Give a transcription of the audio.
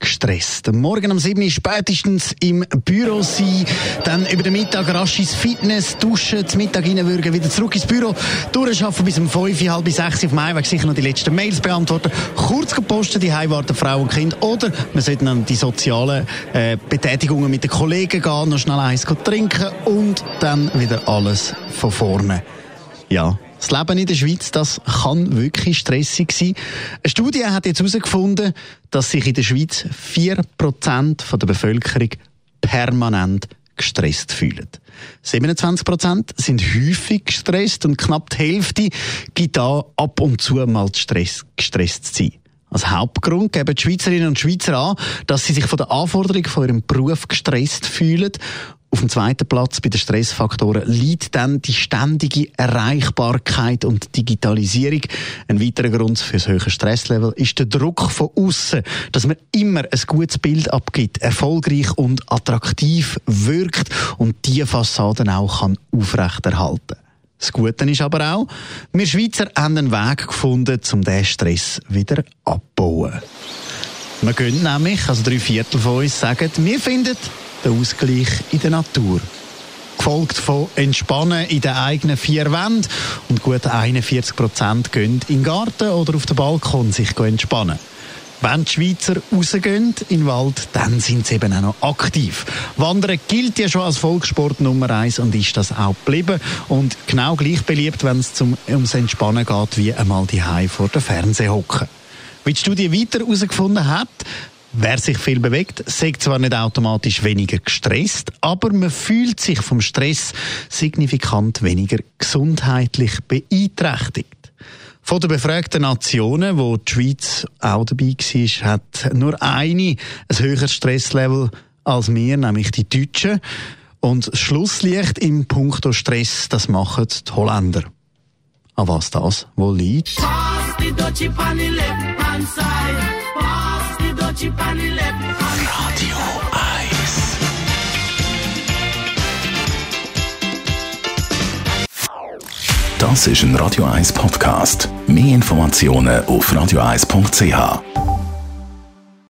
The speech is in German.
gestresst. Morgen um 7 Uhr spätestens im Büro sein, dann über den Mittag rasch ins Fitness, duschen, zum Mittag reinwürgen, wieder zurück ins Büro, durchschaffen bis um 5, halb bis 6 auf dem Heimweg sicher noch die letzten Mails beantworten, kurz gepostet, die warten Frau und Kind, oder man sollte dann die sozialen äh, Betätigungen mit den Kollegen gehen, noch schnell eins trinken und dann wieder alles von vorne. Ja, das Leben in der Schweiz, das kann wirklich stressig sein. Eine Studie hat jetzt herausgefunden, dass sich in der Schweiz 4% der Bevölkerung permanent gestresst fühlen. 27% sind häufig gestresst und knapp die Hälfte gibt da ab und zu mal Stress, gestresst zu sein. Als Hauptgrund geben die Schweizerinnen und Schweizer an, dass sie sich von der Anforderung von ihrem Beruf gestresst fühlen auf dem zweiten Platz bei den Stressfaktoren liegt dann die ständige Erreichbarkeit und Digitalisierung. Ein weiterer Grund für das höhere Stresslevel ist der Druck von außen, dass man immer ein gutes Bild abgibt, erfolgreich und attraktiv wirkt und diese Fassaden auch kann aufrechterhalten. Das Gute ist aber auch, wir Schweizer haben einen Weg gefunden, um diesen Stress wieder abzubauen. Wir gehen nämlich, also drei Viertel von uns sagen, wir finden, der Ausgleich in der Natur. Gefolgt von Entspannen in den eigenen vier Wänden und gut 41 Prozent gehen in den Garten oder auf den Balkon sich entspannen. Wenn die Schweizer rausgehen in den Wald, dann sind sie eben auch noch aktiv. Wandern gilt ja schon als Volkssport Nummer eins und ist das auch geblieben. Und genau gleich beliebt, wenn es ums Entspannen geht, wie einmal die vor der Fernseher hocken. Wie die Studie weiter herausgefunden hat, Wer sich viel bewegt, sagt zwar nicht automatisch weniger gestresst, aber man fühlt sich vom Stress signifikant weniger gesundheitlich beeinträchtigt. Von den befragten Nationen, wo die Schweiz auch dabei war, hat nur eine ein höheres Stresslevel als wir, nämlich die Deutschen. Und Schlusslicht im Punkto Stress, das machen die Holländer. An was das wohl liegt? Radio 1 Das ist ein Radio 1 Podcast. Mehr Informationen auf radio1.ch.